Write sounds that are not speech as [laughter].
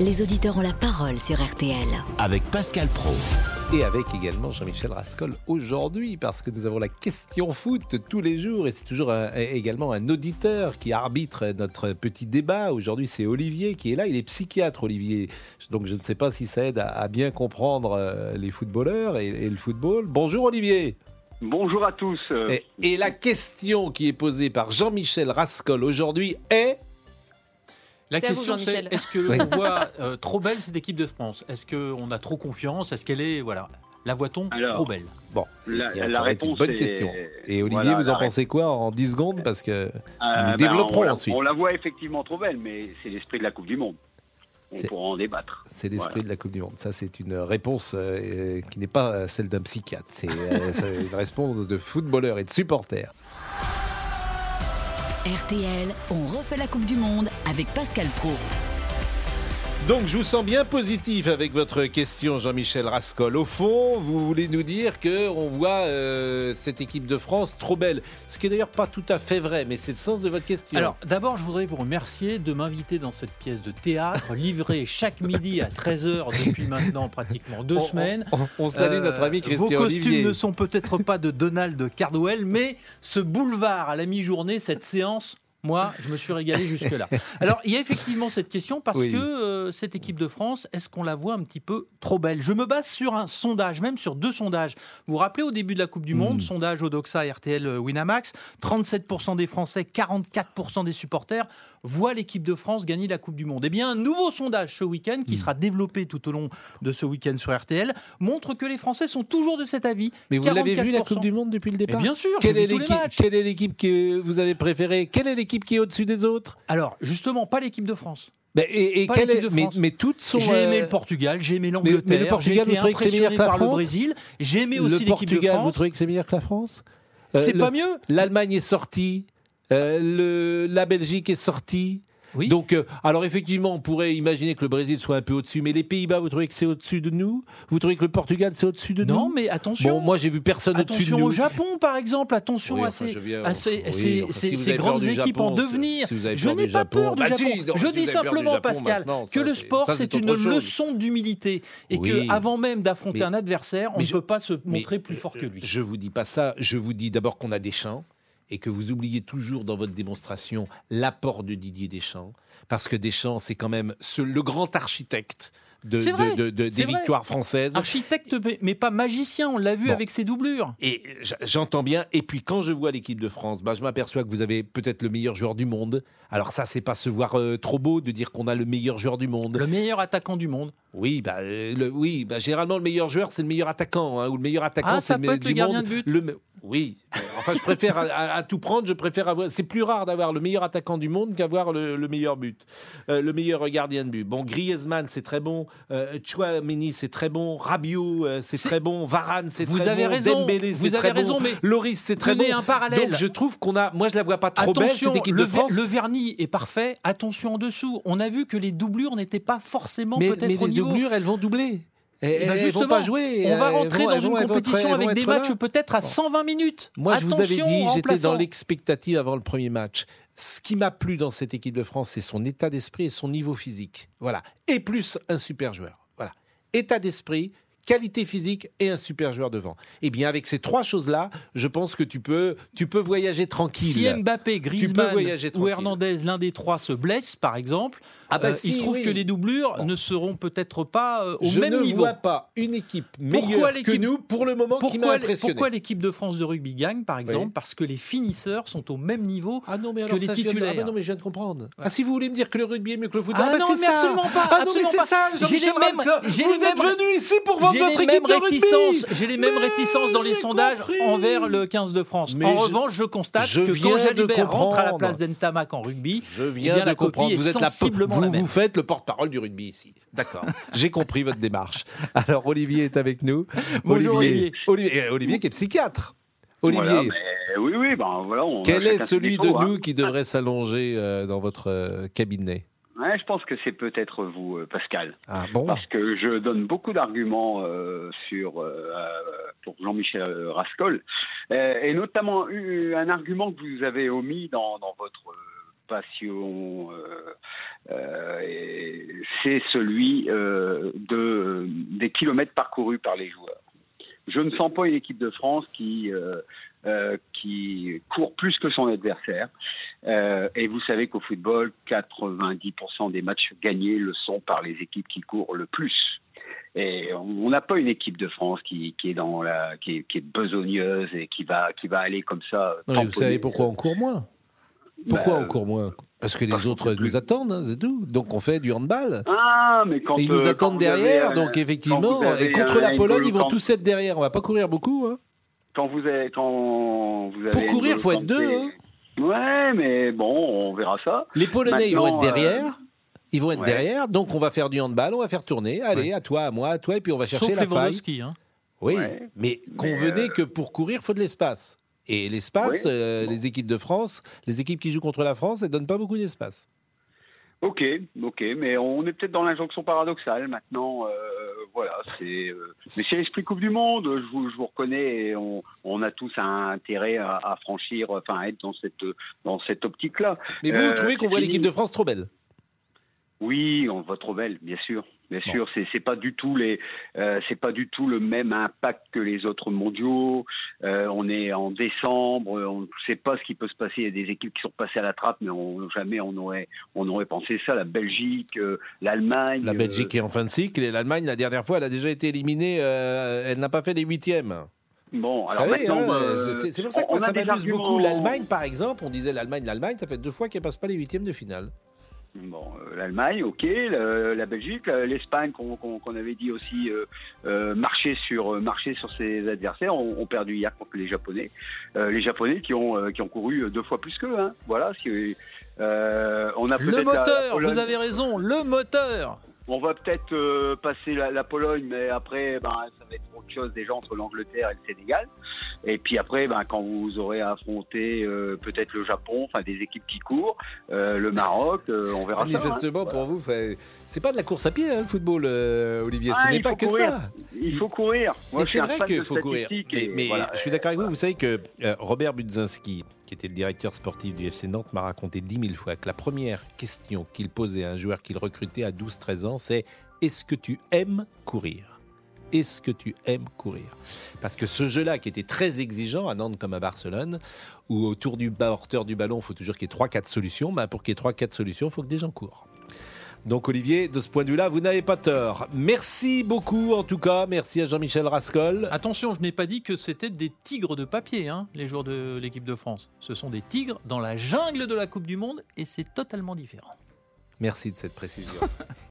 les auditeurs ont la parole sur RTL. Avec Pascal Pro. Et avec également Jean-Michel Rascol aujourd'hui, parce que nous avons la question foot tous les jours, et c'est toujours un- également un auditeur qui arbitre notre petit débat. Aujourd'hui, c'est Olivier qui est là, il est psychiatre, Olivier. Donc je ne sais pas si ça aide à, à bien comprendre euh, les footballeurs et, et le football. Bonjour Olivier Bonjour à tous. Et, et la question qui est posée par Jean-Michel Rascol aujourd'hui est... La C'est à vous, question c'est est-ce que Oui. l'on voit euh, trop belle cette équipe de France? Est-ce qu'on a trop confiance? Est-ce qu'elle est voilà la voit-on Alors, trop belle? Bon, La- bien, la ça va être une réponse bonne est- question. Et Olivier, Voilà, vous en pensez quoi en 10 secondes? Parce que Euh, nous ben, développerons on la- ensuite. On la voit effectivement trop belle, mais c'est l'esprit de la Coupe du Monde. On C'est- pourra en débattre. C'est l'esprit Voilà. de la Coupe du Monde. Ça, c'est une réponse euh, qui n'est pas celle d'un psychiatre. C'est euh, [laughs] c'est une réponse de footballeur et de supporter. RTL, on refait la Coupe du Monde avec Pascal Pro. Donc, je vous sens bien positif avec votre question, Jean-Michel Rascol. Au fond, vous voulez nous dire que on voit euh, cette équipe de France trop belle. Ce qui est d'ailleurs pas tout à fait vrai, mais c'est le sens de votre question. Alors d'abord je voudrais vous remercier de m'inviter dans cette pièce de théâtre livrée chaque midi à 13h depuis maintenant pratiquement deux On- semaines. on, on salue Euh, notre ami Christian Vos costumes Olivier. ne sont peut-être pas de Donald Cardwell, mais ce boulevard à la mi-journée, cette séance, moi, je me suis régalé jusque-là. [laughs] Alors, il y a effectivement cette question parce Oui. que euh, cette équipe de France, est-ce qu'on la voit un petit peu trop belle? Je me base sur un sondage, même sur deux sondages. Vous vous rappelez au début de la Coupe du Monde, Mm. sondage Odoxa RTL euh, Winamax, 37% des Français, 44% des supporters voient l'équipe de France gagner la Coupe du Monde. Eh bien, un nouveau sondage ce week-end, qui sera développé tout au long de ce week-end sur RTL, montre que les Français sont toujours de cet avis. Mais vous l'avez vu la 44%. Coupe du Monde depuis le Mais départ? bien sûr, Quelle est l'équipe matchs. Quelle est l'équipe que vous avez préférée? Quelle est l'équipe qui est au-dessus des autres Alors, justement, pas l'équipe de France. Ben, et, et Pas quelle l'équipe de mais, France. mais toutes sont. J'ai euh, aimé le Portugal, j'ai aimé mais le l'Angleterre, j'ai Portugal, vous trouvez que c'est meilleur que la par le France Brésil, j'ai aimé aussi le l'équipe de Portugal, vous France. trouvez que c'est meilleur que la France Euh, C'est le- pas mieux L'Allemagne est sortie. euh, le, la Belgique est sortie. Oui. Donc, euh, alors effectivement, on pourrait imaginer que le Brésil soit un peu au-dessus, mais les Pays-Bas, vous trouvez que c'est au-dessus de nous? Vous trouvez que le Portugal, c'est au-dessus de non, nous mais attention. Bon, moi, j'ai vu personne au-dessus de Attention nous. au Japon, par exemple. Attention Oui, à ces, oui, enfin, si grandes équipes Japon, en devenir. si Je n'ai pas peur du bah Japon. si, non, je si vous dis simplement, Pascal, que le sport, c'est une leçon d'humilité. Et que avant même d'affronter un adversaire, on ne peut pas se montrer plus fort que euh, lui. Je vous dis pas ça. Je vous dis d'abord qu'on a des champs et que vous oubliez toujours dans votre démonstration l'apport de Didier Deschamps. Parce que Deschamps, c'est quand même ce- le grand architecte de, C'est vrai, de- de- de- c'est des vrai. victoires françaises. Architecte, mais- pas magicien, on l'a vu Bon. avec ses doublures. Et j- j'entends bien. Et puis quand je vois l'équipe de France, bah, je m'aperçois que vous avez peut-être le meilleur joueur du monde. Alors ça, c'est pas se voir euh, trop beau de dire qu'on a le meilleur joueur du monde. Le meilleur attaquant du monde. Oui, bah, euh, le- oui bah, généralement le meilleur joueur c'est le meilleur attaquant, hein, ou le meilleur attaquant Ah, c'est peut être du le gardien monde. de but. Le oui, enfin je préfère à, tout prendre, je préfère avoir. C'est plus rare d'avoir le meilleur attaquant du monde qu'avoir le, le meilleur but, Euh, le meilleur gardien de but. Bon, Griezmann c'est très bon, euh, Chouameni c'est très bon, Rabiot euh, c'est très bon, Varane c'est Vous très avez bon, raison, Dembélé vous c'est avez très raison, mais Loris c'est très bon. Un parallèle. Donc je trouve qu'on a, moi je la vois pas trop belle Attention, cette équipe le, de France. le vernis est parfait. Attention en dessous. On a vu que les doublures n'étaient pas forcément peut-être au les doublures elles vont doubler. Elles, Eh ben, justement, pas jouer. On va rentrer vont- dans une vont- compétition être- avec des matchs peut-être à Bon. 120 minutes. Moi, je vous avais dit, j'étais dans l'expectative avant le premier match. Ce qui m'a plu dans cette équipe de France, c'est son état d'esprit et son niveau physique. Voilà. Et plus un super joueur. Voilà. État d'esprit, qualité physique et un super joueur devant. Eh bien, avec ces trois choses-là, je pense que tu peux, tu peux voyager tranquille. Si Mbappé, Griezmann ou. Hernandez, l'un des trois se blesse, par exemple, Ah bah euh, si, il se trouve oui. que les doublures Bon. ne seront peut-être pas euh, au je même ne niveau. vois pas une équipe Pourquoi meilleure que l'équipe- nous pour le moment qui m'a Pourquoi, impressionné. pourquoi l'équipe de France de rugby gagne, par exemple Oui. Parce que les finisseurs sont au même niveau. Ah non mais que alors les ça, je de- titulaires. ah non mais je viens de comprendre. Ah si vous voulez me dire que le rugby est mieux que le foot, Ah bah, non, mais ça. absolument pas, Ah non mais absolument c'est ça. J'ai les mêmes- vous êtes venu ici pour vendre votre les équipe mêmes de rugby. réticences, j'ai les mêmes Mais réticences dans les sondages compris. envers le 15 de France. Mais en je- revanche, je constate je que viens quand de Jalibert rentre à la place d'Entamac en rugby, Je eh viens bien, de la comprendre. Vous êtes la vous, la vous faites le porte-parole du rugby ici. D'accord. [laughs] J'ai compris votre démarche. Alors Olivier est avec nous. [laughs] Bonjour, Olivier. Olivier, euh, Olivier qui est psychiatre. Olivier, Voilà, mais oui, oui, ben voilà. On quel est celui de hein. nous qui devrait s'allonger euh, dans votre euh, cabinet? Ouais, je pense que c'est peut-être vous, euh, Pascal. Ah bon? Parce que je donne beaucoup d'arguments euh, sur euh, pour Jean-Michel Rascol, Euh, et notamment un argument que vous avez omis dans, dans votre passion c'est celui de, des kilomètres parcourus par les joueurs. Je ne sens pas une équipe de France qui, qui court plus que son adversaire. Euh, et vous savez qu'au football, 90% des matchs gagnés le sont par les équipes qui courent le plus. Et on n'a pas une équipe de France qui, qui est dans la, qui est, qui est besogneuse et qui va, qui va aller comme ça. Non, vous savez pourquoi on court moins? Pourquoi Bah, on court moins? Parce que les autres nous attendent, hein, c'est tout. Donc on fait du handball. Ah, mais quand Et ils nous euh, attendent vous avez derrière, donc effectivement, et contre un la Pologne, ils vont tous être derrière. On va pas courir beaucoup. Hein. quand vous avez quand vous avez Pour courir, N'Golo faut être deux, hein. Ouais, mais bon, on verra ça. Les Polonais, ils vont être euh, derrière. Ils vont être ouais. derrière, donc on va faire du handball, on va faire tourner. Allez, Ouais. à toi, à moi, à toi, et puis on va chercher Sauf la faille. Hein. Oui, Ouais. mais Mais, convenez euh, que pour courir, il faut de l'espace. Et l'espace, Oui. euh, Bon. les équipes de France, les équipes qui jouent contre la France, elles donnent pas beaucoup d'espace. Ok, ok, mais on est peut-être dans l'injonction paradoxale maintenant. euh, voilà, c'est. euh, mais c'est l'esprit Coupe du Monde. Je vous, je vous reconnais. Et on, on a tous un intérêt à, à franchir, enfin, à être dans cette dans cette optique-là. Mais vous, Euh, vous trouvez qu'on c'est voit l'équipe de France trop belle? Oui, on le voit trop belle, bien sûr, bien Bon. sûr. C'est c'est pas du tout les, euh, c'est pas du tout le même impact que les autres mondiaux. Euh, on est en décembre, on ne sait pas ce qui peut se passer. Il y a des équipes qui sont passées à la trappe, mais on, jamais on aurait, on aurait pensé ça. La Belgique, euh, l'Allemagne. La Belgique est en fin de cycle et l'Allemagne, la dernière fois, elle a déjà été éliminée. elle n'a pas fait les huitièmes. Bon, alors savez, maintenant, hein, c'est- pour ça que on moi, ça m'amuse beaucoup. L'Allemagne, par exemple, on disait l'Allemagne, l'Allemagne, ça fait deux fois qu'elle passe pas les huitièmes de finale. Bon, euh, l'Allemagne, ok, le- la Belgique, l'Espagne, qu'on avait dit aussi euh, euh, marcher sur marcher sur ses adversaires, ont, perdu hier contre les Japonais. Les Japonais qui ont qui ont couru deux fois plus qu'eux. Hein. Voilà, on a Le peut-être la- la moteur, vous avez raison, le moteur. On va peut-être euh, passer la, la Pologne, mais après, ben, ça va être autre chose déjà entre l'Angleterre et le Sénégal. Et puis après, ben, quand vous aurez affronté euh, peut-être le Japon, enfin des équipes qui courent, euh, le Maroc, on verra ça. hein. Manifestement, pour vous, c'est pas de la course à pied, hein, le football, Olivier. Ah, Ce n'est pas que courir. ça. Il faut courir. C'est vrai qu'il faut courir. Mais, et mais voilà. je suis d'accord avec vous. Vous savez que Robert Budzinski, qui était le directeur sportif du FC Nantes, m'a raconté dix mille fois que la première question qu'il posait à un joueur qu'il recrutait à 12-13 ans, c'est Est-ce que tu aimes courir? Est-ce que tu aimes courir? Parce que ce jeu-là, qui était très exigeant à Nantes comme à Barcelone, où autour du porteur du ballon, il faut toujours qu'il y ait 3-4 solutions, ben, pour qu'il y ait 3-4 solutions, il faut que des gens courent. Donc Olivier, de ce point de vue-là, vous n'avez pas tort. Merci beaucoup en tout cas. Merci à Jean-Michel Rascol. Attention, je n'ai pas dit que c'était des tigres de papier, hein, les joueurs de l'équipe de France. Ce sont des tigres dans la jungle de la Coupe du Monde et c'est totalement différent. Merci de cette précision. [laughs]